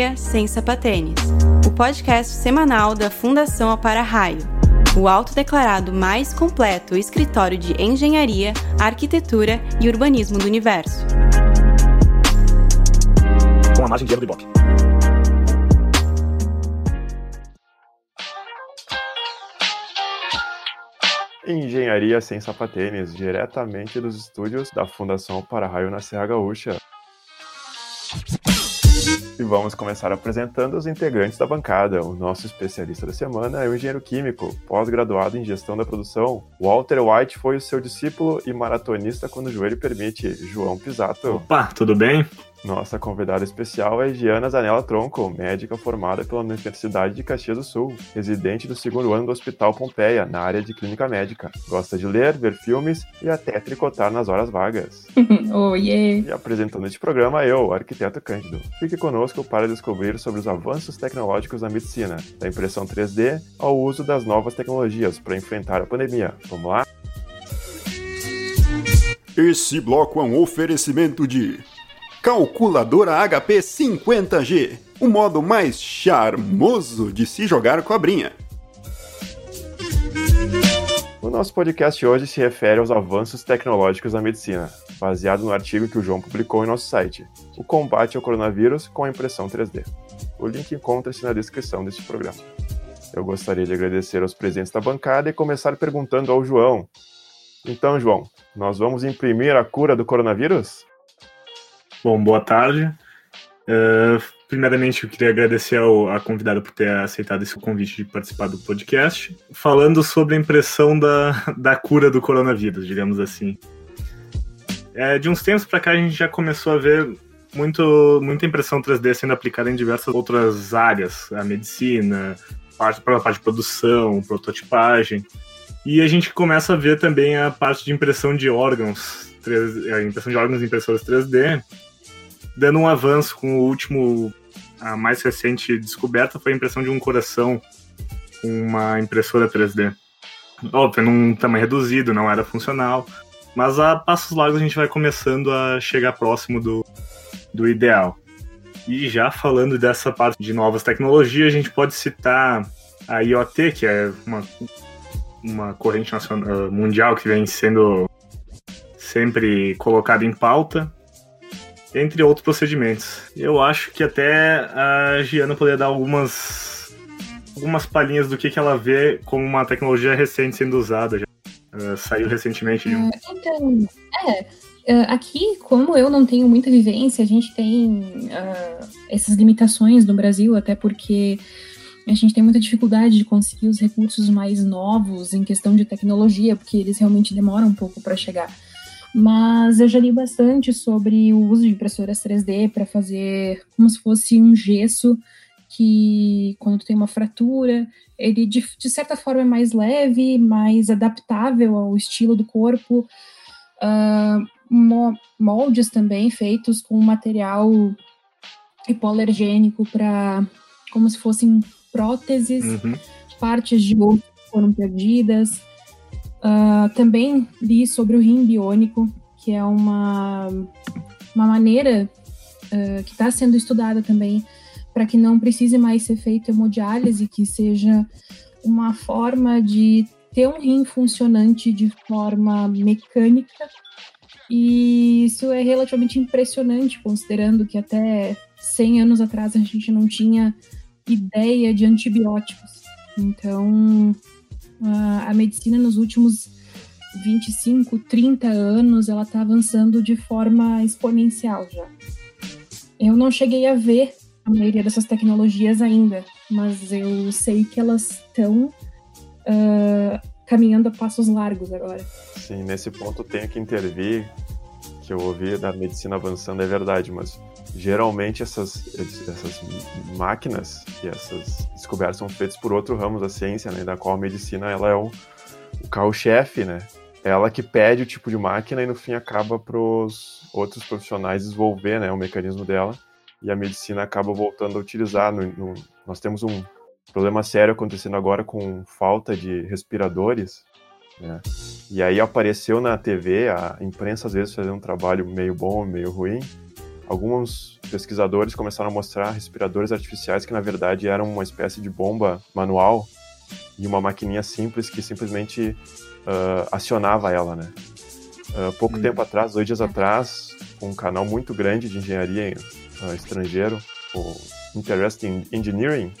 Engenharia sem sapatênis, o podcast semanal da Fundação Apara Raio, o autodeclarado mais completo escritório de engenharia, arquitetura e urbanismo do universo. Com a margem de erro do Ibope. Engenharia sem sapatênis, diretamente dos estúdios da Fundação Para-Raio na Serra Gaúcha. E vamos começar apresentando os integrantes da bancada. O nosso especialista da semana é o engenheiro químico, pós-graduado em gestão da produção. Walter White foi o seu discípulo e maratonista quando o joelho permite. João Pisato. Opa, tudo bem? Nossa convidada especial é Giana Zanella Tronco, médica formada pela Universidade de Caxias do Sul, residente do segundo ano do Hospital Pompeia, na área de clínica médica. Gosta de ler, ver filmes e até tricotar nas horas vagas. oh, yeah. E apresentando este programa, eu, arquiteto Cândido. Fique conosco para descobrir sobre os avanços tecnológicos na medicina, da impressão 3D ao uso das novas tecnologias para enfrentar a pandemia. Vamos lá? Esse bloco é um oferecimento de Calculadora HP 50G, o modo mais charmoso de se jogar cobrinha. O nosso podcast hoje se refere aos avanços tecnológicos na medicina, baseado no artigo que o João publicou em nosso site, O Combate ao Coronavírus com a Impressão 3D. O link encontra-se na descrição deste programa. Eu gostaria de agradecer aos presentes da bancada e começar perguntando ao João. Então, João, nós vamos imprimir a cura do coronavírus? Bom, boa tarde. Uh, primeiramente, eu queria agradecer ao, a convidada por ter aceitado esse convite de participar do podcast, falando sobre a impressão da, da cura do coronavírus, digamos assim. É, de uns tempos para cá, a gente já começou a ver muito, muita impressão 3D sendo aplicada em diversas outras áreas, a medicina, parte para a parte de produção, prototipagem. E a gente começa a ver também a parte de impressão de órgãos, 3, a impressão de órgãos impressoras 3D, dando um avanço com o último, a mais recente descoberta foi a impressão de um coração com uma impressora 3D. Óbvio, num tamanho reduzido, não era funcional, mas a passos largos a gente vai começando a chegar próximo do, do ideal. E já falando dessa parte de novas tecnologias, a gente pode citar a IoT, que é uma, uma corrente nacional, mundial que vem sendo sempre colocada em pauta, entre outros procedimentos. Eu acho que até a Giana poderia dar algumas algumas palhinhas do que, que ela vê como uma tecnologia recente sendo usada. Já. Uh, saiu recentemente de um... Uh, então, é, uh, aqui, como eu não tenho muita vivência, a gente tem essas limitações no Brasil, até porque a gente tem muita dificuldade de conseguir os recursos mais novos em questão de tecnologia, porque eles realmente demoram um pouco para chegar. Mas eu já li bastante sobre o uso de impressoras 3D para fazer como se fosse um gesso que, quando tem uma fratura, ele de, de certa forma é mais leve, mais adaptável ao estilo do corpo. Uh, moldes também feitos com material hipoalergênico para como se fossem próteses, uhum. partes de osso foram perdidas. Uh, também li sobre o rim biônico, que é uma, uma maneira uh, que está sendo estudada também para que não precise mais ser feita hemodiálise, que seja uma forma de ter um rim funcionante de forma mecânica. E isso é relativamente impressionante, considerando que até 100 anos atrás a gente não tinha ideia de antibióticos. Então, a medicina nos últimos 25, 30 anos, ela está avançando de forma exponencial já. Eu não cheguei a ver a maioria dessas tecnologias ainda, mas eu sei que elas estão uh, caminhando a passos largos agora. Sim, nesse ponto tenho que intervir, que eu ouvi da medicina avançando é verdade, mas geralmente essas, essas máquinas e essas descobertas são feitas por outro ramo da ciência, né, da qual a medicina ela é o, o carro-chefe, né? Ela que pede o tipo de máquina e no fim acaba para os outros profissionais desenvolver né, o mecanismo dela e a medicina acaba voltando a utilizar. No, no, nós temos um problema sério acontecendo agora com falta de respiradores, né? E aí apareceu na TV, a imprensa às vezes fazendo um trabalho meio bom, meio ruim, alguns pesquisadores começaram a mostrar respiradores artificiais que na verdade eram uma espécie de bomba manual e uma maquininha simples que simplesmente uh, acionava ela, né? Uh, pouco hum. tempo atrás, dois dias atrás, um canal muito grande de engenharia uh, estrangeiro, o Interesting Engineering,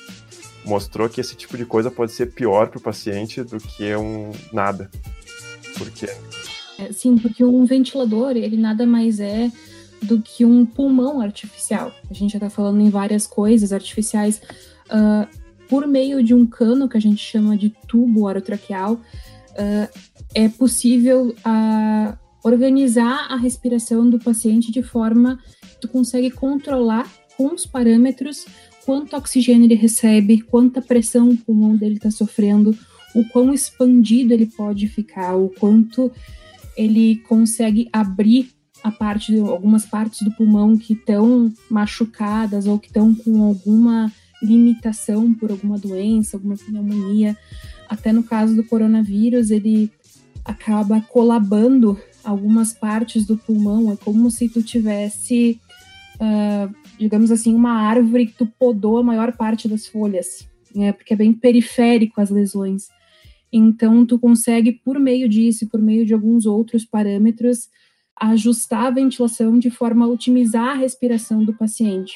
mostrou que esse tipo de coisa pode ser pior para o paciente do que um nada. Por quê? É, sim, porque um ventilador, ele nada mais é do que um pulmão artificial. A gente já está falando em várias coisas artificiais. Uh, por meio de um cano que a gente chama de tubo orotraqueal, uh, é possível uh, organizar a respiração do paciente de forma que tu consegue controlar com os parâmetros quanto oxigênio ele recebe, quanta pressão o pulmão dele está sofrendo, o quão expandido ele pode ficar, o quanto ele consegue abrir a parte, algumas partes do pulmão que estão machucadas ou que estão com alguma limitação por alguma doença, alguma pneumonia. Até no caso do coronavírus, ele acaba colabando algumas partes do pulmão. É como se tu tivesse, uh, digamos assim, uma árvore que tu podou a maior parte das folhas, né? porque é bem periférico as lesões. Então, tu consegue, por meio disso, por meio de alguns outros parâmetros, ajustar a ventilação de forma a otimizar a respiração do paciente.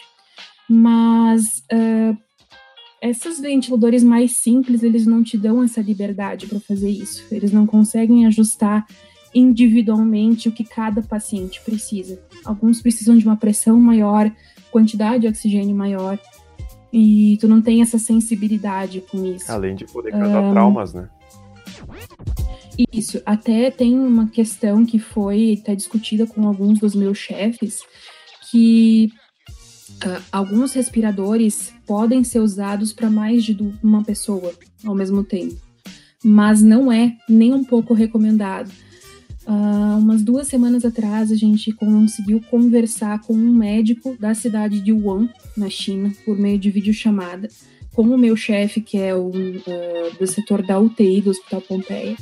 Mas uh, esses ventiladores mais simples, eles não te dão essa liberdade para fazer isso. Eles não conseguem ajustar individualmente o que cada paciente precisa. Alguns precisam de uma pressão maior, quantidade de oxigênio maior, e tu não tem essa sensibilidade com isso. Além de poder causar um, traumas, né? Isso, até tem uma questão que foi até discutida com alguns dos meus chefes, que uh, alguns respiradores podem ser usados para mais de uma pessoa ao mesmo tempo, mas não é nem um pouco recomendado. Uh, umas duas semanas atrás, a gente conseguiu conversar com um médico da cidade de Wuhan, na China, por meio de videochamada, com o meu chefe, que é o uh, do setor da UTI do Hospital Pompeia,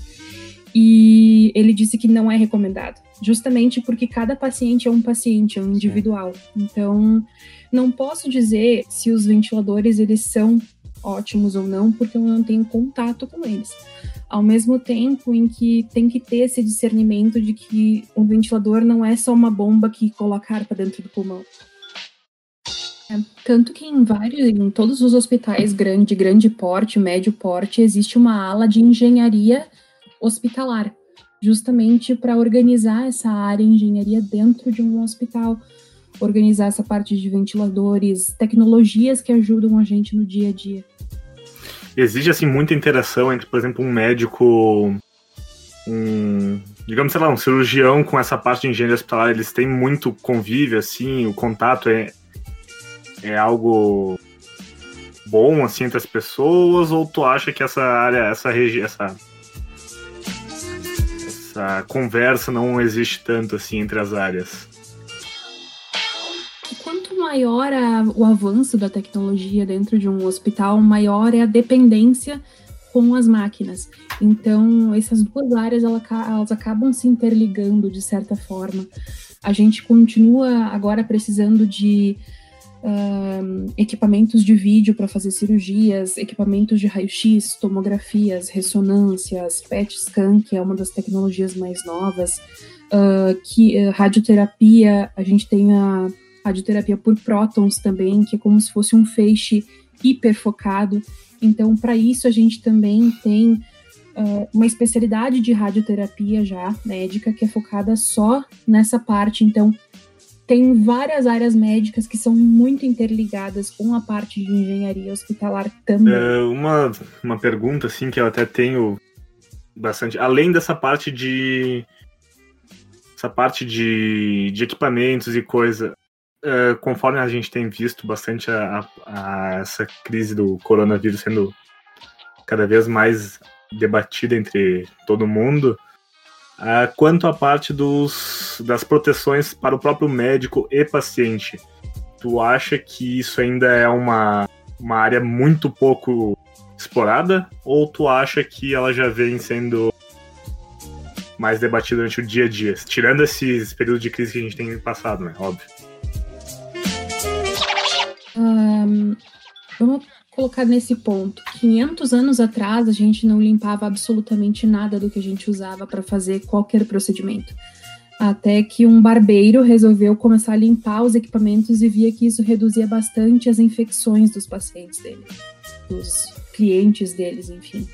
e ele disse que não é recomendado, justamente porque cada paciente é um paciente, é um individual. Então, não posso dizer se os ventiladores eles são ótimos ou não, porque eu não tenho contato com eles. Ao mesmo tempo em que tem que ter esse discernimento de que um ventilador não é só uma bomba que coloca ar para dentro do pulmão. É, tanto que em vários, em todos os hospitais grande, grande porte, médio porte, existe uma ala de engenharia hospitalar, justamente para organizar essa área de engenharia dentro de um hospital, organizar essa parte de ventiladores, tecnologias que ajudam a gente no dia a dia. Existe assim muita interação entre, por exemplo, um médico, um, digamos, sei lá, um cirurgião com essa parte de engenharia hospitalar, eles têm muito convívio assim, o contato é é algo bom assim entre as pessoas ou tu acha que essa área, essa região, essa essa conversa não existe tanto assim entre as áreas. Maior a, o avanço da tecnologia dentro de um hospital, maior é a dependência com as máquinas. Então, essas duas áreas elas, elas acabam se interligando de certa forma. A gente continua agora precisando de uh, equipamentos de vídeo para fazer cirurgias, equipamentos de raio-x, tomografias, ressonâncias, PET scan, que é uma das tecnologias mais novas, uh, que uh, radioterapia, a gente tem a radioterapia por prótons também, que é como se fosse um feixe hiperfocado. Então, para isso, a gente também tem Uh, uma especialidade de radioterapia já médica que é focada só nessa parte. Então, tem várias áreas médicas que são muito interligadas com a parte de engenharia hospitalar também. É, uma, uma pergunta, assim, que eu até tenho bastante. Além dessa parte de. Essa parte de, de equipamentos e coisa. É, conforme a gente tem visto bastante a, a, a essa crise do coronavírus sendo cada vez mais debatida entre todo mundo, Uh, quanto à parte dos, das proteções para o próprio médico e paciente, tu acha que isso ainda é uma, uma área muito pouco explorada? Ou tu acha que ela já vem sendo mais debatida durante o dia a dia? Tirando esses períodos de crise que a gente tem passado, né? Óbvio. Vamos colocar nesse ponto. 500 anos atrás, a gente não limpava absolutamente nada do que a gente usava para fazer qualquer procedimento. Até que um barbeiro resolveu começar a limpar os equipamentos e via que isso reduzia bastante as infecções dos pacientes dele, dos clientes deles, enfim.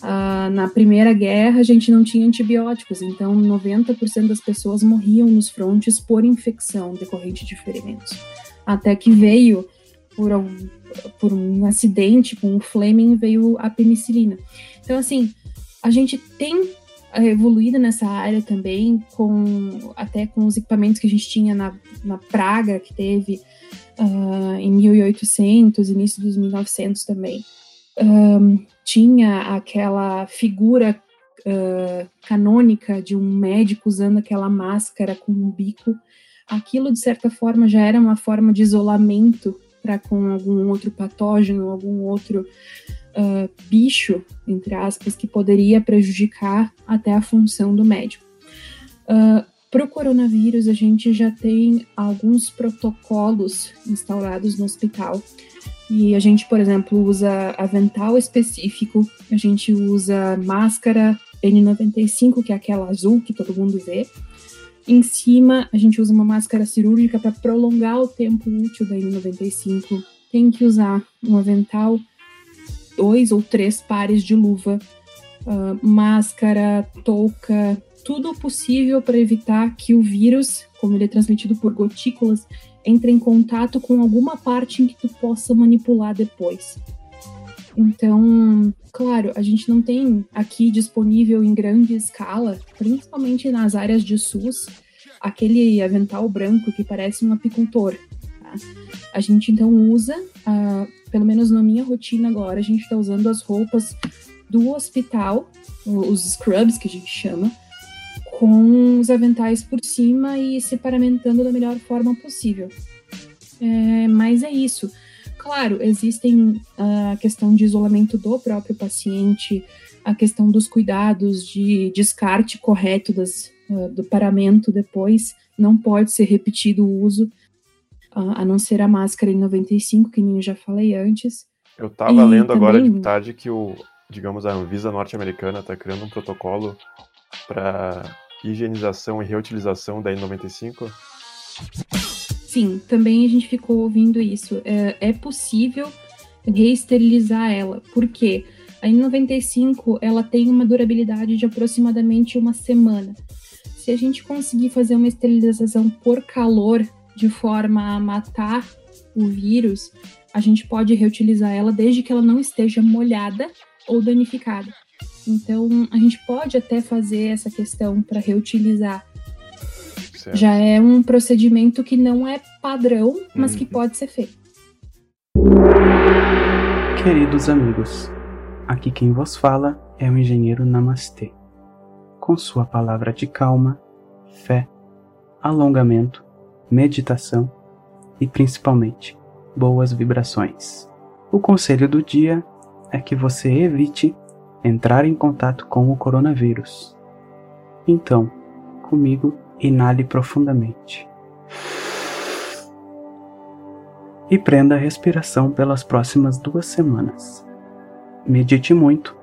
Uh, na Primeira Guerra, a gente não tinha antibióticos, então 90% das pessoas morriam nos frontes por infecção decorrente de ferimentos. Até que veio, por um, por um acidente com o Fleming, veio a penicilina. Então, assim, a gente tem evoluído nessa área também, com até com os equipamentos que a gente tinha na, na praga que teve uh, em 1800, início dos 1900 também. Um, tinha aquela figura uh, canônica de um médico usando aquela máscara com um bico. Aquilo, de certa forma, já era uma forma de isolamento com algum outro patógeno, algum outro uh, bicho, entre aspas, que poderia prejudicar até a função do médico. Uh, para o coronavírus, a gente já tem alguns protocolos instaurados no hospital. E a gente, por exemplo, usa avental específico, a gente usa máscara N95, que é aquela azul que todo mundo vê. Em cima, a gente usa uma máscara cirúrgica para prolongar o tempo útil da N95. Tem que usar um avental dois ou três pares de luva, uh, máscara, touca, tudo possível para evitar que o vírus, como ele é transmitido por gotículas, entre em contato com alguma parte em que tu possa manipular depois. Então, claro, a gente não tem aqui disponível em grande escala, principalmente nas áreas de SUS, aquele avental branco que parece um apicultor. Tá? A gente então usa uh, pelo menos na minha rotina agora, a gente está usando as roupas do hospital, os scrubs que a gente chama, com os aventais por cima e se paramentando da melhor forma possível. É, mas é isso. Claro, existem a questão de isolamento do próprio paciente, a questão dos cuidados de descarte correto das, uh, do paramento depois, não pode ser repetido o uso a não ser a máscara em 95, que nem eu já falei antes. Eu tava lendo também... agora de tarde que o, digamos, a Anvisa norte-americana está criando um protocolo para higienização e reutilização da N95. Sim, também a gente ficou ouvindo isso. É, é possível reesterilizar ela, porque a N95 ela tem uma durabilidade de aproximadamente uma semana. Se a gente conseguir fazer uma esterilização por calor, de forma a matar o vírus, a gente pode reutilizar ela desde que ela não esteja molhada ou danificada. Então, a gente pode até fazer essa questão para reutilizar. Certo. Já é um procedimento que não é padrão, mas uhum. que pode ser feito. Queridos amigos, aqui quem vos fala é o engenheiro Namastê. Com sua palavra de calma, fé, alongamento meditação e principalmente boas vibrações. O conselho do dia é que você evite entrar em contato com o coronavírus. Então, comigo, inale profundamente. E prenda a respiração pelas próximas duas semanas. Medite muito,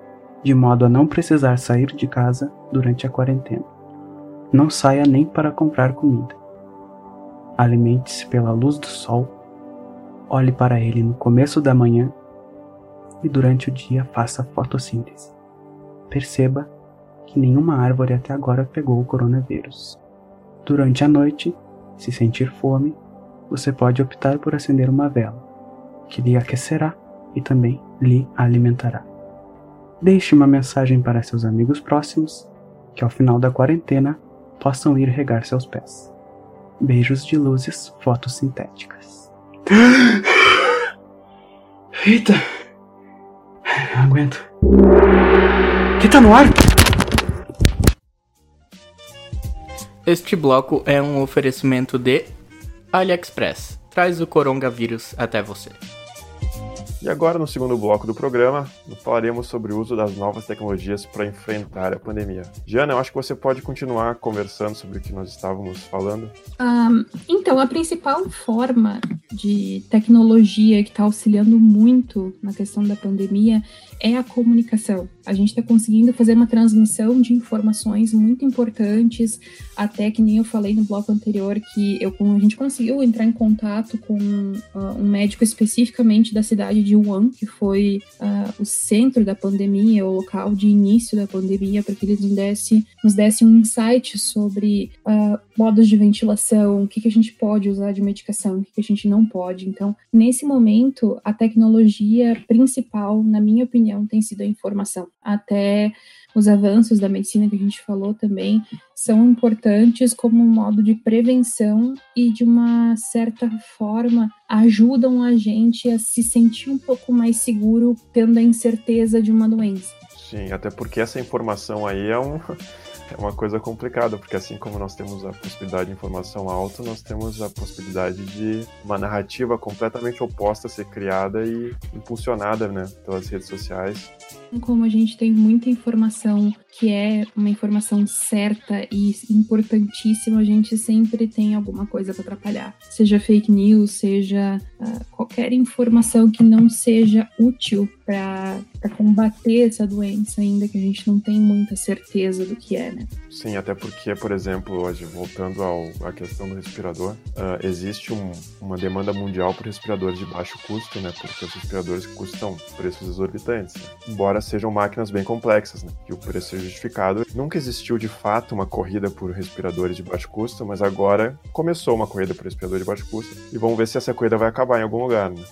de modo a não precisar sair de casa durante a quarentena. Não saia nem para comprar comida. Alimente-se pela luz do sol, olhe para ele no começo da manhã e durante o dia faça fotossíntese. Perceba que nenhuma árvore até agora pegou o coronavírus. Durante a noite, se sentir fome, você pode optar por acender uma vela, que lhe aquecerá e também lhe alimentará. Deixe uma mensagem para seus amigos próximos que ao final da quarentena possam ir regar seus pés. Beijos de luzes fotossintéticas. Eita! Não aguento. Que tá no ar? Este bloco é um oferecimento de AliExpress. Traz o coronavírus até você. E agora, no segundo bloco do programa, falaremos sobre o uso das novas tecnologias para enfrentar a pandemia. Jana, eu acho que você pode continuar conversando sobre o que nós estávamos falando. Um, então, a principal forma de tecnologia que está auxiliando muito na questão da pandemia é a comunicação. A gente está conseguindo fazer uma transmissão de informações muito importantes, até que nem eu falei no bloco anterior, que eu, a gente conseguiu entrar em contato com uh, um médico especificamente da cidade de Wuhan, que foi uh, o centro da pandemia, o local de início da pandemia, para que ele nos desse, nos desse um insight sobre uh, modos de ventilação, o que, que a gente pode usar de medicação, o que, que a gente não pode. Então, nesse momento, a tecnologia principal, na minha opinião, tem sido a informação. Até os avanços da medicina que a gente falou também são importantes como um modo de prevenção e de uma certa forma ajudam a gente a se sentir um pouco mais seguro tendo a incerteza de uma doença. Sim, até porque essa informação aí é um é uma coisa complicada, porque assim como nós temos a possibilidade de informação alta, nós temos a possibilidade de uma narrativa completamente oposta ser criada e impulsionada né, pelas redes sociais. Como a gente tem muita informação que é uma informação certa e importantíssima, a gente sempre tem alguma coisa para atrapalhar. Seja fake news, seja uh, qualquer informação que não seja útil para combater essa doença, ainda que a gente não tem muita certeza do que é, né? Sim, até porque, por exemplo, hoje, voltando ao, à questão do respirador, uh, existe um, uma demanda mundial por respiradores de baixo custo, né? Porque os respiradores custam preços exorbitantes, né? embora sejam máquinas bem complexas, né? E o preço seja justificado. Nunca existiu de fato uma corrida por respiradores de baixo custo, mas agora começou uma corrida por respiradores de baixo custo e vamos ver se essa corrida vai acabar em algum lugar, né?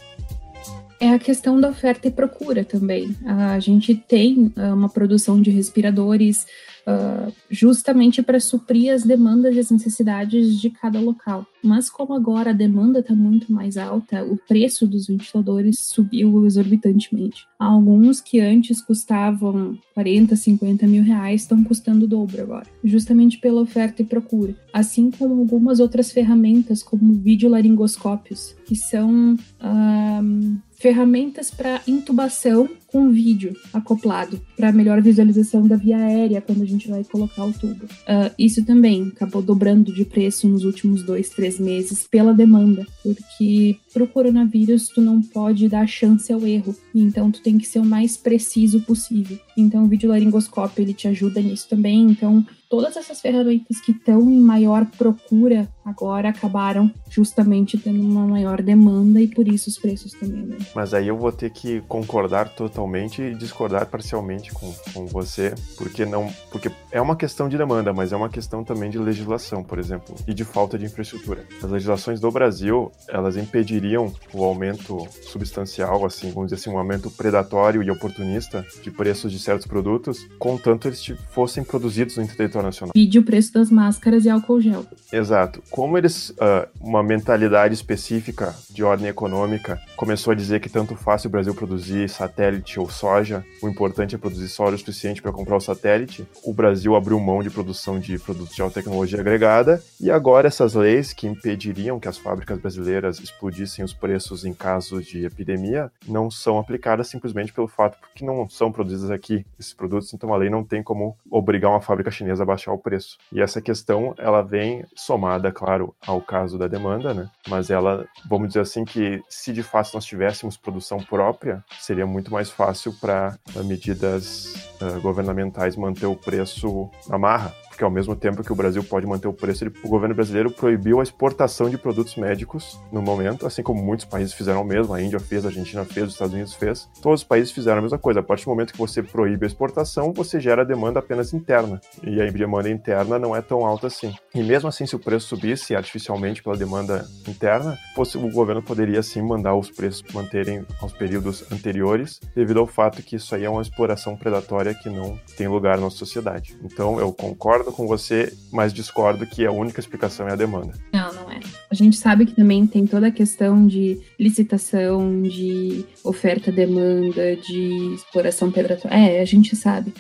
É a questão da oferta e procura também. A gente tem uh, uma produção de respiradores uh, justamente para suprir as demandas e as necessidades de cada local. Mas como agora a demanda está muito mais alta, o preço dos ventiladores subiu exorbitantemente. Alguns que antes custavam 40, 50 mil reais estão custando o dobro agora, justamente pela oferta e procura. Assim como algumas outras ferramentas, como videolaringoscópios, que são uh, ferramentas para intubação com vídeo acoplado para melhor visualização da via aérea quando a gente vai colocar o tubo. Uh, isso também acabou dobrando de preço nos últimos dois, três meses pela demanda, porque para o coronavírus tu não pode dar chance ao erro, então tu tem que ser o mais preciso possível. Então o videolaringoscópio ele te ajuda nisso também. Então todas essas ferramentas que estão em maior procura agora acabaram justamente tendo uma maior demanda e por isso os preços também. Né? Mas aí eu vou ter que concordar totalmente totalmente e discordar parcialmente com, com você, porque não, porque é uma questão de demanda, mas é uma questão também de legislação, por exemplo, e de falta de infraestrutura. As legislações do Brasil, elas impediriam o aumento substancial, assim, vamos dizer assim, um aumento predatório e oportunista de preços de certos produtos, contanto eles fossem produzidos no território nacional. Vide o preço das máscaras e álcool gel. Exato. Como eles, uh, uma mentalidade específica de ordem econômica começou a dizer que tanto faz o Brasil produzir satélite satélite ou soja, o importante é produzir soja o suficiente para comprar o satélite. O Brasil abriu mão de produção de produtos de alta tecnologia agregada e agora essas leis que impediriam que as fábricas brasileiras explodissem os preços em caso de epidemia não são aplicadas simplesmente pelo fato que não são produzidos aqui esses produtos, então a lei não tem como obrigar uma fábrica chinesa a baixar o preço. E essa questão, ela vem somada, claro, ao caso da demanda, né? Mas ela, vamos dizer assim que se de fato nós tivéssemos produção própria, seria muito mais fácil para medidas uh, governamentais manter o preço na marra porque ao mesmo tempo que o Brasil pode manter o preço, ele, o governo brasileiro proibiu a exportação de produtos médicos no momento, assim como muitos países fizeram o mesmo, a Índia fez, a Argentina fez, os Estados Unidos fez, todos os países fizeram a mesma coisa. A partir do momento que você proíbe a exportação, você gera demanda apenas interna, e a demanda interna não é tão alta assim. E mesmo assim, se o preço subisse artificialmente pela demanda interna, o governo poderia sim mandar os preços manterem aos períodos anteriores, devido ao fato que isso aí é uma exploração predatória que não tem lugar na nossa sociedade. Então, eu concordo concordo com você, mas discordo que a única explicação é a demanda. Não, não é. A gente sabe que também tem toda a questão de licitação, de oferta-demanda, de exploração predatória. É, a gente sabe.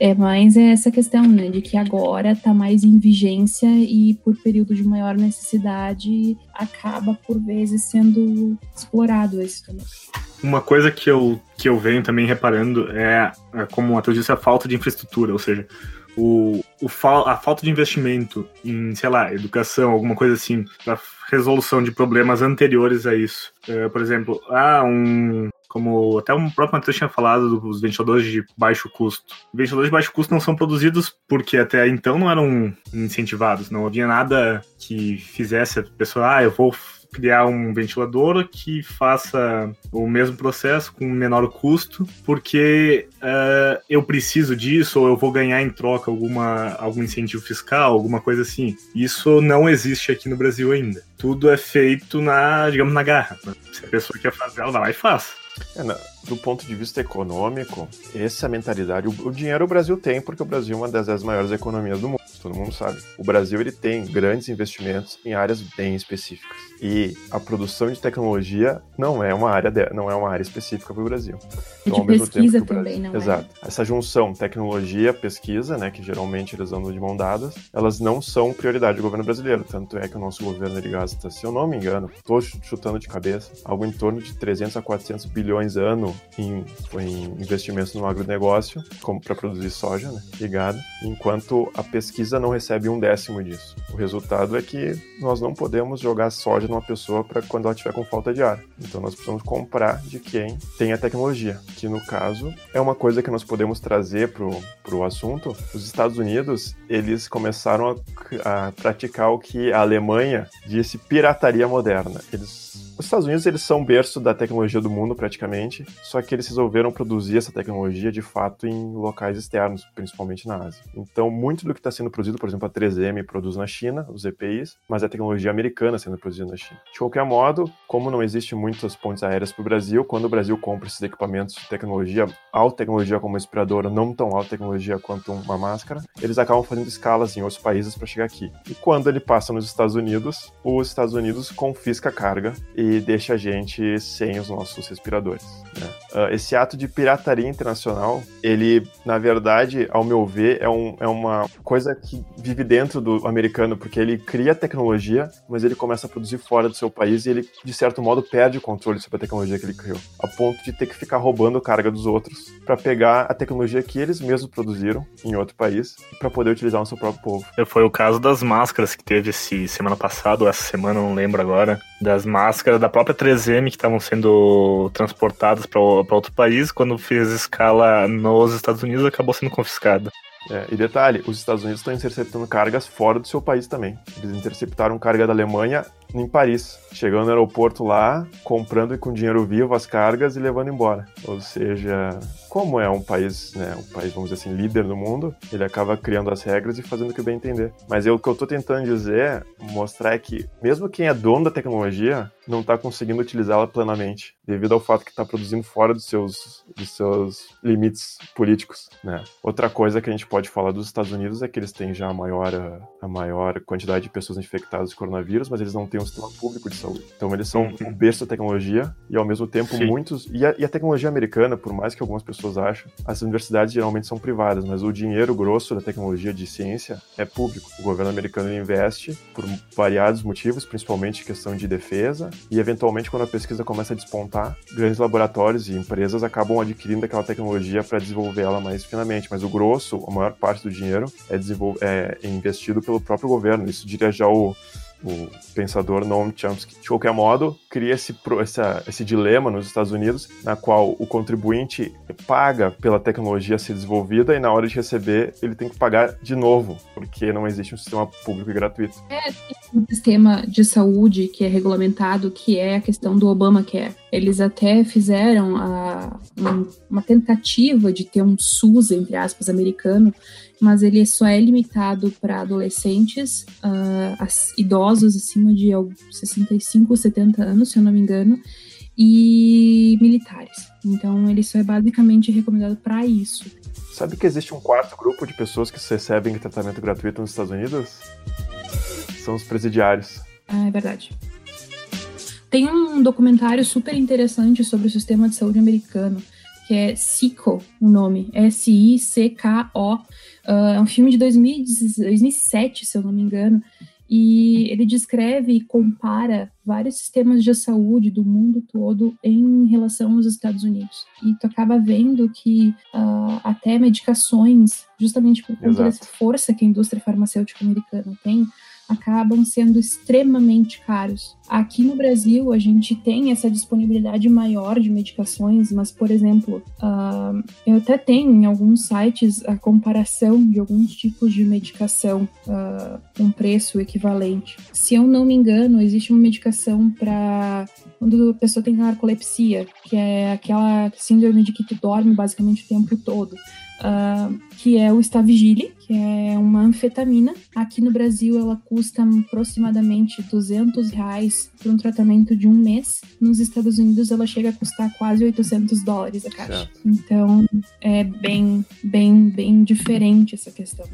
É, mas é essa questão, né, de que agora está mais em vigência e por período de maior necessidade acaba por vezes sendo explorado esse também. Uma coisa que eu, que eu venho também reparando é, é como o Matheus disse, a falta de infraestrutura, ou seja, o, o, a falta de investimento em, sei lá, educação, alguma coisa assim, para resolução de problemas anteriores a isso. É, por exemplo, ah, um, como até o próprio Matheus tinha falado dos ventiladores de baixo custo. Ventiladores de baixo custo não são produzidos porque até então não eram incentivados, não havia nada que fizesse a pessoa, ah, eu vou criar um ventilador que faça o mesmo processo com menor custo, porque uh, eu preciso disso ou eu vou ganhar em troca alguma, algum incentivo fiscal, alguma coisa assim. Isso não existe aqui no Brasil ainda. Tudo é feito na, digamos, na garra. Se a pessoa quer fazer, ela vai lá e faz. É, do ponto de vista econômico, essa mentalidade, o, o, dinheiro o Brasil tem, porque o Brasil é uma das, das maiores economias do mundo, todo mundo sabe. O Brasil ele tem grandes investimentos em áreas bem específicas. E a produção de tecnologia não é uma área de, não é uma área específica para o Brasil. Então, ao mesmo pesquisa tempo também, Brasil, não é? Exato. É. Essa junção tecnologia, pesquisa, né, que geralmente eles andam de mão dadas, elas não são prioridade do governo brasileiro. Tanto é que o nosso governo ele gasta, se eu não me engano, estou chutando de cabeça, algo em torno de 300 a 400 bilhões ano em, em investimentos no agronegócio, como para produzir soja, né, ligado, enquanto a pesquisa não recebe um décimo disso. O resultado é que nós não podemos jogar soja numa pessoa para quando ela estiver com falta de ar. Então nós precisamos comprar de quem tem a tecnologia, que no caso é uma coisa que nós podemos trazer para o assunto. Os Estados Unidos, eles começaram a, a praticar o que a Alemanha disse pirataria moderna. Eles os Estados Unidos eles são berço da tecnologia do mundo praticamente, só que eles resolveram produzir essa tecnologia de fato em locais externos, principalmente na Ásia. Então, muito do que está sendo produzido, por exemplo, a 3M produz na China, os EPIs, mas é tecnologia americana sendo produzida na China. De qualquer modo, como não existe muitas pontes aéreas para o Brasil, quando o Brasil compra esses equipamentos de tecnologia, alta tecnologia como respirador, não tão alta tecnologia quanto uma máscara, eles acabam fazendo escalas em outros países para chegar aqui. E quando ele passa nos Estados Unidos, os Estados Unidos confisca a carga e e deixa a gente sem os nossos respiradores. Né? Uh, esse ato de pirataria internacional, ele, na verdade, ao meu ver, é, um, é uma coisa que vive dentro do americano, porque ele cria tecnologia, mas ele começa a produzir fora do seu país e ele, de certo modo, perde o controle sobre a tecnologia que ele criou, a ponto de ter que ficar roubando carga dos outros para pegar a tecnologia que eles mesmos produziram em outro país para poder utilizar no seu próprio povo. Foi o caso das máscaras que teve esse semana passada, ou essa semana, não lembro agora, das máscaras da própria 3M que estavam sendo transportadas para outro país, quando fez escala nos Estados Unidos, acabou sendo confiscada. É, e detalhe, os Estados Unidos estão interceptando cargas fora do seu país também. Eles interceptaram carga da Alemanha em Paris, chegando no aeroporto lá, comprando com dinheiro vivo as cargas e levando embora. Ou seja, como é um país, né, um país, vamos dizer assim, líder no mundo, ele acaba criando as regras e fazendo o que bem entender. Mas eu, o que eu estou tentando dizer, mostrar é que mesmo quem é dono da tecnologia não está conseguindo utilizá-la plenamente, devido ao fato que está produzindo fora dos seus, dos seus limites políticos, né? Outra coisa que a gente pode falar dos Estados Unidos é que eles têm já a maior, a maior quantidade de pessoas infectadas de coronavírus, mas eles não têm tem um sistema público de saúde. Então eles são uhum. um berço da tecnologia e ao mesmo tempo Sim. muitos. E a, e a, tecnologia americana, por mais que algumas pessoas achem, as universidades geralmente são privadas, mas o dinheiro grosso da tecnologia de ciência é público. O governo americano investe por variados motivos, principalmente questão de defesa, e eventualmente quando a pesquisa começa a despontar, grandes laboratórios e empresas acabam adquirindo aquela tecnologia para desenvolver ela mais finamente. Mas o grosso, a maior parte do dinheiro é, é investido pelo próprio governo. Isso diria já o o pensador Noam Chomsky. De qualquer modo, cria esse, essa, esse dilema nos Estados Unidos, na qual o contribuinte paga pela tecnologia ser desenvolvida e na hora de receber ele tem que pagar de novo, porque não existe um sistema público e gratuito. É, um sistema de saúde que é regulamentado, que é a questão do Obamacare. Eles até fizeram a, uma, uma tentativa de ter um SUS, entre aspas, americano, mas ele só é limitado para adolescentes, uh, idosos acima de 65 ou 70 anos, se eu não me engano, e militares. Então, ele só é basicamente recomendado para isso. Sabe que existe um quarto grupo de pessoas que recebem tratamento gratuito nos Estados Unidos? São os presidiários. Ah, é verdade. Tem um documentário super interessante sobre o sistema de saúde americano que é Sico, o nome, S-I-C-K-O. Uh, é um filme de 2007, se eu não me engano, e ele descreve e compara vários sistemas de saúde do mundo todo em relação aos Estados Unidos. E tu acaba vendo que uh, até medicações, justamente por conta Exato. dessa força que a indústria farmacêutica americana tem, acabam sendo extremamente caros. Aqui no Brasil, a gente tem essa disponibilidade maior de medicações, mas, por exemplo, uh, eu até tenho em alguns sites a comparação de alguns tipos de medicação uh, com preço equivalente. Se eu não me engano, existe uma medicação para quando a pessoa tem narcolepsia, que é aquela síndrome de que tu dorme basicamente o tempo todo uh, que é o Stavigile, que é uma anfetamina. Aqui no Brasil ela custa aproximadamente 200 reais para um tratamento de um mês. Nos Estados Unidos ela chega a custar quase 800 dólares a caixa. Então é bem, bem, bem diferente essa questão.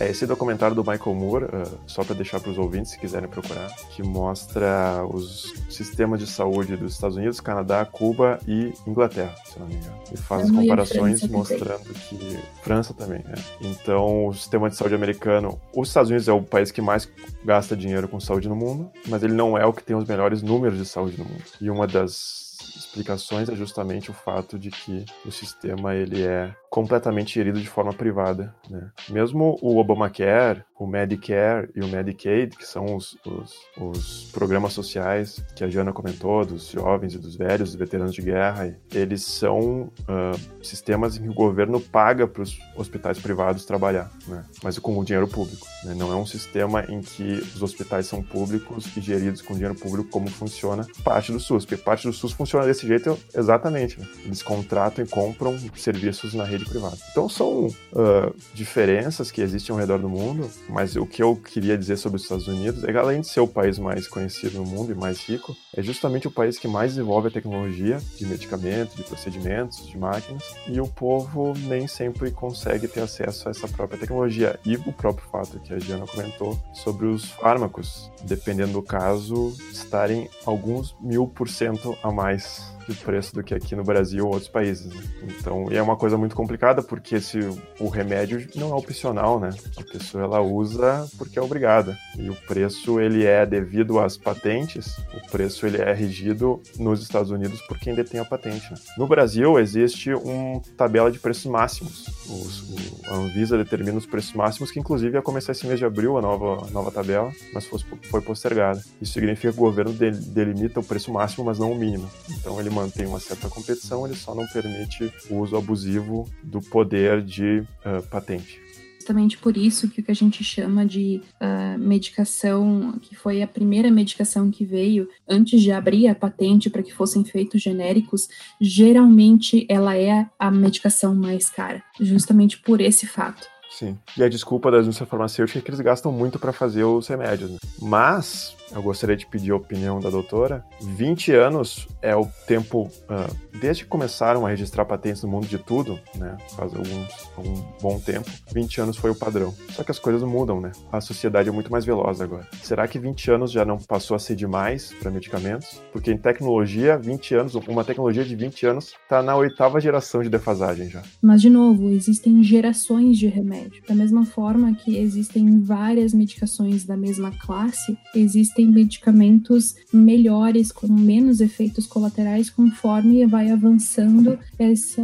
É esse documentário do Michael Moore, uh, só para deixar para os ouvintes, se quiserem procurar, que mostra os sistemas de saúde dos Estados Unidos, Canadá, Cuba e Inglaterra, se não me engano. E faz as comparações mostrando que. França também, né? Então, o sistema de saúde americano. Os Estados Unidos é o país que mais gasta dinheiro com saúde no mundo, mas ele não é o que tem os melhores números de saúde no mundo. E uma das explicações é justamente o fato de que o sistema ele é completamente gerido de forma privada. Né? Mesmo o Obamacare, o Medicare e o Medicaid, que são os, os, os, programas sociais que a Jana comentou, dos jovens e dos velhos, dos veteranos de guerra, eles são uh, sistemas em que o governo paga para os hospitais privados trabalhar, né? mas com o dinheiro público. Né? Não é um sistema em que os hospitais são públicos e geridos com dinheiro público como funciona parte do SUS, porque parte do SUS funciona desse jeito exatamente. Né? Eles contratam e compram serviços na rede rede privada. Então são uh, diferenças que existem ao redor do mundo, mas o que eu queria dizer sobre os Estados Unidos é que além de ser o país mais conhecido no mundo e mais rico, é justamente o país que mais desenvolve a tecnologia de medicamentos, de procedimentos, de máquinas, e o povo nem sempre consegue ter acesso a essa própria tecnologia. E o próprio fato que a Diana comentou sobre os fármacos, dependendo do caso, estarem alguns mil por cento a mais Peace. De preço do que aqui no Brasil ou outros países. Né? Então, e é uma coisa muito complicada porque se o remédio não é opcional, né? A pessoa ela usa porque é obrigada. E o preço ele é devido às patentes, o preço ele é regido nos Estados Unidos por quem detém a patente. Né? No Brasil existe uma tabela de preços máximos. Os, o, a Anvisa determina os preços máximos que inclusive ia começar esse mês de abril a nova, a nova tabela, mas foi, foi postergada. Isso significa que o governo delimita o preço máximo, mas não o mínimo. Então ele mantém uma certa competição, ele só não permite o uso abusivo do poder de uh, patente justamente por isso que o que a gente chama de uh, medicação, que foi a primeira medicação que veio antes de abrir a patente para que fossem feitos genéricos, geralmente ela é a medicação mais cara, justamente por esse fato. Sim. E a desculpa da indústria farmacêutica é que eles gastam muito para fazer os remédios. Né? Mas eu gostaria de pedir a opinião da doutora. 20 anos é o tempo, uh, desde que começaram a registrar patentes no mundo de tudo, né, faz alguns, algum bom tempo, 20 anos foi o padrão. Só que as coisas mudam, né? A sociedade é muito mais veloz agora. Será que 20 anos já não passou a ser demais para medicamentos? Porque em tecnologia, 20 anos, uma tecnologia de 20 anos está na oitava geração de defasagem já. Mas, de novo, existem gerações de remédio. Da mesma forma que existem várias medicações da mesma classe, existem tem medicamentos melhores, com menos efeitos colaterais, conforme vai avançando essa,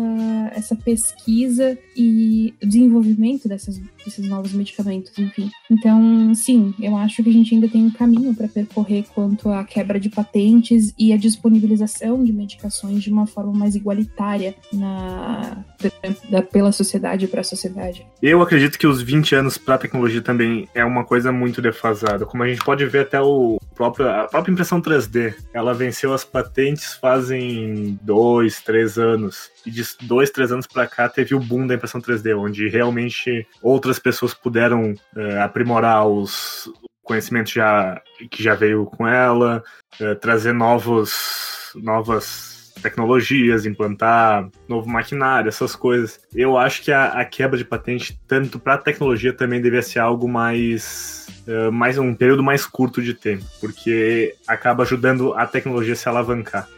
essa pesquisa e desenvolvimento dessas, desses novos medicamentos, enfim. Então, sim, eu acho que a gente ainda tem um caminho para percorrer quanto à quebra de patentes e a disponibilização de medicações de uma forma mais igualitária na, da, pela sociedade para a sociedade. Eu acredito que os 20 anos para a tecnologia também é uma coisa muito defasada. Como a gente pode ver até o próprio, a própria impressão 3D. Ela venceu as patentes fazem dois, três anos. E de dois, três anos para cá teve o boom da impressão 3D, onde realmente outras pessoas puderam é, aprimorar os conhecimentos já, que já veio com ela, é, trazer novos, novas tecnologias, implantar novo maquinário, essas coisas. Eu acho que a, a quebra de patente, tanto para tecnologia, também devia ser algo mais uh, mais um período mais curto de tempo, porque acaba ajudando a tecnologia a se alavancar.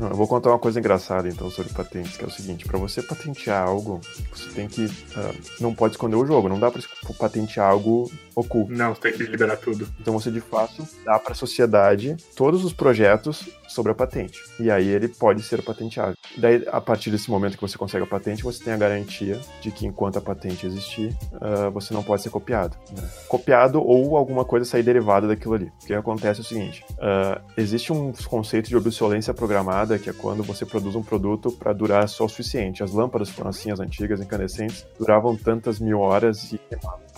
Eu vou contar uma coisa engraçada então sobre patentes, que é o seguinte: para você patentear algo, você tem que uh, não pode esconder o jogo, não dá para patentear algo oculto. Não, você tem que liberar tudo. Então você de fato dá para a sociedade todos os projetos sobre a patente. E aí ele pode ser patenteável. Daí, a partir desse momento que você consegue a patente, você tem a garantia de que enquanto a patente existir, uh, você não pode ser copiado. Né? Copiado ou alguma coisa sair derivada daquilo ali. O que acontece é o seguinte: uh, existe um conceito de obsolência programada que é quando você produz um produto para durar só o suficiente. As lâmpadas foram assim, as antigas, incandescentes, duravam tantas mil horas e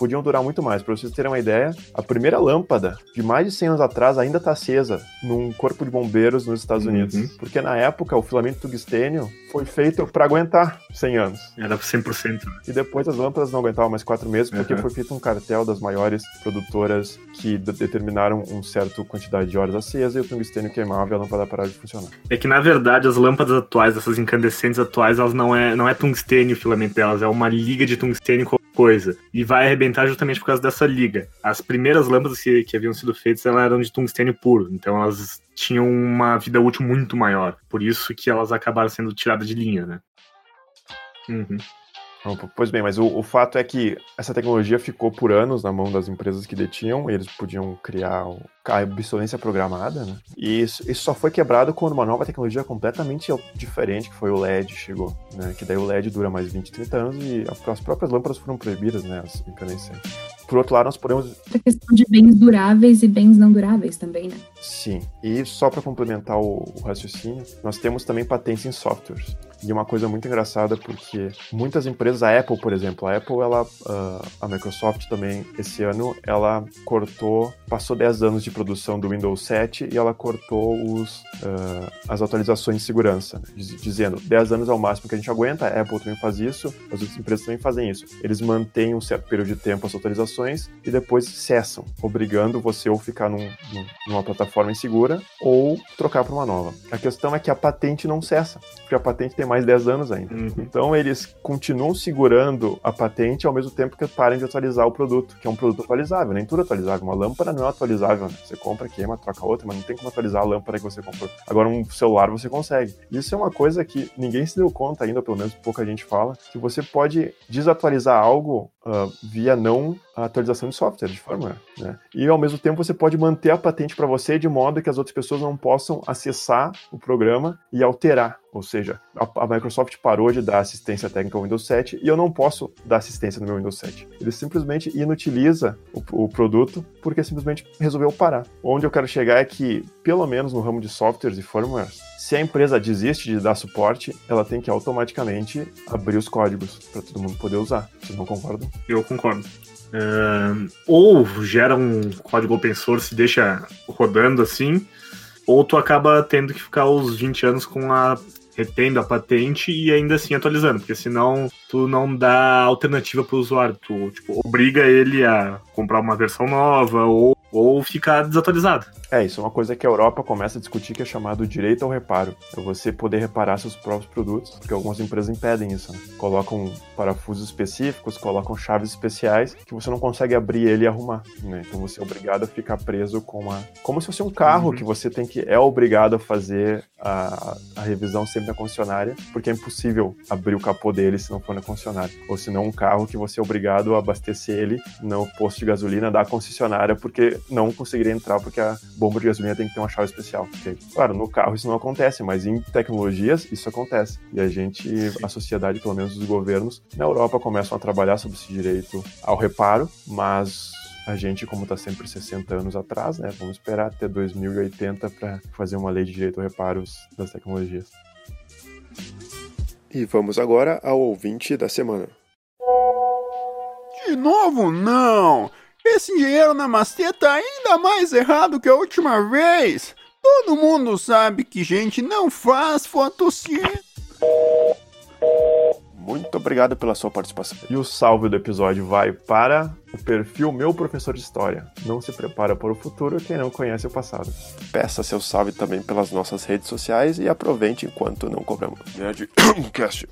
podiam durar muito mais. Para vocês terem uma ideia, a primeira lâmpada de mais de 100 anos atrás ainda está acesa num corpo de bombeiros nos Estados Unidos. Uhum. Porque na época o filamento tungstênio foi feito para aguentar 100 anos. Era 100%. E depois as lâmpadas não aguentavam mais 4 meses porque uhum. foi feito um cartel das maiores produtoras que determinaram um certo quantidade de horas acesa e o tungstênio queimava e a lâmpada parava de funcionar. É que na verdade as lâmpadas atuais, essas incandescentes atuais, elas não é, não é tungstênio o filamento delas, é uma liga de tungstênio coisa. E vai arrebentar justamente por causa dessa liga. As primeiras lâmpadas que, que haviam sido feitas elas eram de tungstênio puro, então elas tinham uma vida útil muito maior. Por isso que elas acabaram sendo tiradas de linha, né? Uhum. Pois bem, mas o, o, fato é que essa tecnologia ficou por anos na mão das empresas que detinham, eles podiam criar a obsolência programada, né? E isso, isso, só foi quebrado quando uma nova tecnologia completamente diferente, que foi o LED, chegou, né? Que daí o LED dura mais 20, 30 anos e as próprias lâmpadas foram proibidas, né? As incandescentes. Por outro lado, nós podemos. A questão de bens duráveis e bens não duráveis também, né? Sim. E só para complementar o, o, raciocínio, nós temos também patentes em softwares. E uma coisa muito engraçada porque muitas empresas, a Apple, por exemplo, a Apple, ela, uh, a Microsoft também, esse ano, ela cortou, passou 10 anos de produção do Windows 7 e ela cortou os, uh, as atualizações de segurança, né? dizendo 10 anos é o máximo que a gente aguenta, a Apple também faz isso, as outras empresas também fazem isso. Eles mantêm um certo período de tempo as atualizações e depois cessam, obrigando você ou ficar num, numa plataforma insegura ou trocar para uma nova. A questão é que a patente não cessa, porque a patente tem mais 10 anos ainda. Uhum. Então eles continuam segurando a patente ao mesmo tempo que parem de atualizar o produto, que é um produto atualizável, nem tudo é atualizável. Uma lâmpada não é atualizável, né? Você compra, queima, troca outra, mas não tem como atualizar a lâmpada que você comprou. Agora um celular você consegue. Isso é uma coisa que ninguém se deu conta ainda, pelo menos pouca gente fala, que você pode desatualizar algo uh, via não atualização de software, de firmware. Né? E ao mesmo tempo você pode manter a patente para você de modo que as outras pessoas não possam acessar o programa e alterar. Ou seja, a, a Microsoft parou de dar assistência técnica ao Windows 7 e eu não posso dar assistência no meu Windows 7. Ele simplesmente inutiliza o, o produto porque simplesmente resolveu parar. Onde eu quero chegar é que, pelo menos no ramo de softwares e firmware, se a empresa desiste de dar suporte, ela tem que automaticamente abrir os códigos para todo mundo poder usar. Vocês não concordam? Eu concordo. Uh, ou gera um código open source e deixa rodando assim, ou tu acaba tendo que ficar os 20 anos com a retendo a patente e ainda assim atualizando, porque senão tu não dá alternativa para o usuário, tu tipo, obriga ele a comprar uma versão nova ou, ou ficar desatualizado. É, isso é uma coisa que a Europa começa a discutir que é chamado direito ao reparo. É você poder reparar seus próprios produtos, porque algumas empresas impedem isso. Né? Colocam parafusos específicos, colocam chaves especiais que você não consegue abrir ele e arrumar. Né? Então você é obrigado a ficar preso com uma. Como se fosse um carro uhum. que você tem que. é obrigado a fazer a, a revisão sempre na concessionária, porque é impossível abrir o capô dele se não for na concessionária. Ou se não um carro que você é obrigado a abastecer ele no posto de gasolina da concessionária, porque não conseguiria entrar, porque a bomba de gasolina tem que ter uma chave especial. Porque, claro, no carro isso não acontece, mas em tecnologias isso acontece. E a gente, a sociedade, pelo menos os governos, na Europa começam a trabalhar sobre esse direito ao reparo, mas a gente, como está sempre 60 anos atrás, né, vamos esperar até 2080 para fazer uma lei de direito ao reparo das tecnologias. E vamos agora ao ouvinte da semana. De novo, não! Esse engenheiro Namastê tá ainda mais errado que a última vez. Todo mundo sabe que gente não faz fotossíntese. Muito obrigado pela sua participação. E o salve do episódio vai para o perfil Meu Professor de História. Não se prepara para o futuro quem não conhece o passado. Peça seu salve também pelas nossas redes sociais e aproveite enquanto não cobramos. Nerdcast.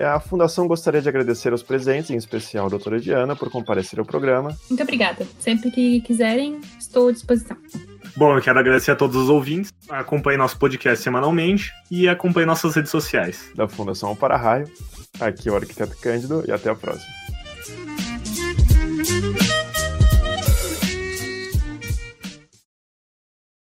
A Fundação gostaria de agradecer aos presentes, em especial a doutora Diana, por comparecer ao programa. Muito obrigada. Sempre que quiserem, estou à disposição. Bom, eu quero agradecer a todos os ouvintes. Acompanhe nosso podcast semanalmente e acompanhe nossas redes sociais. Da Fundação Para Raio. Aqui é o Arquiteto Cândido e até a próxima.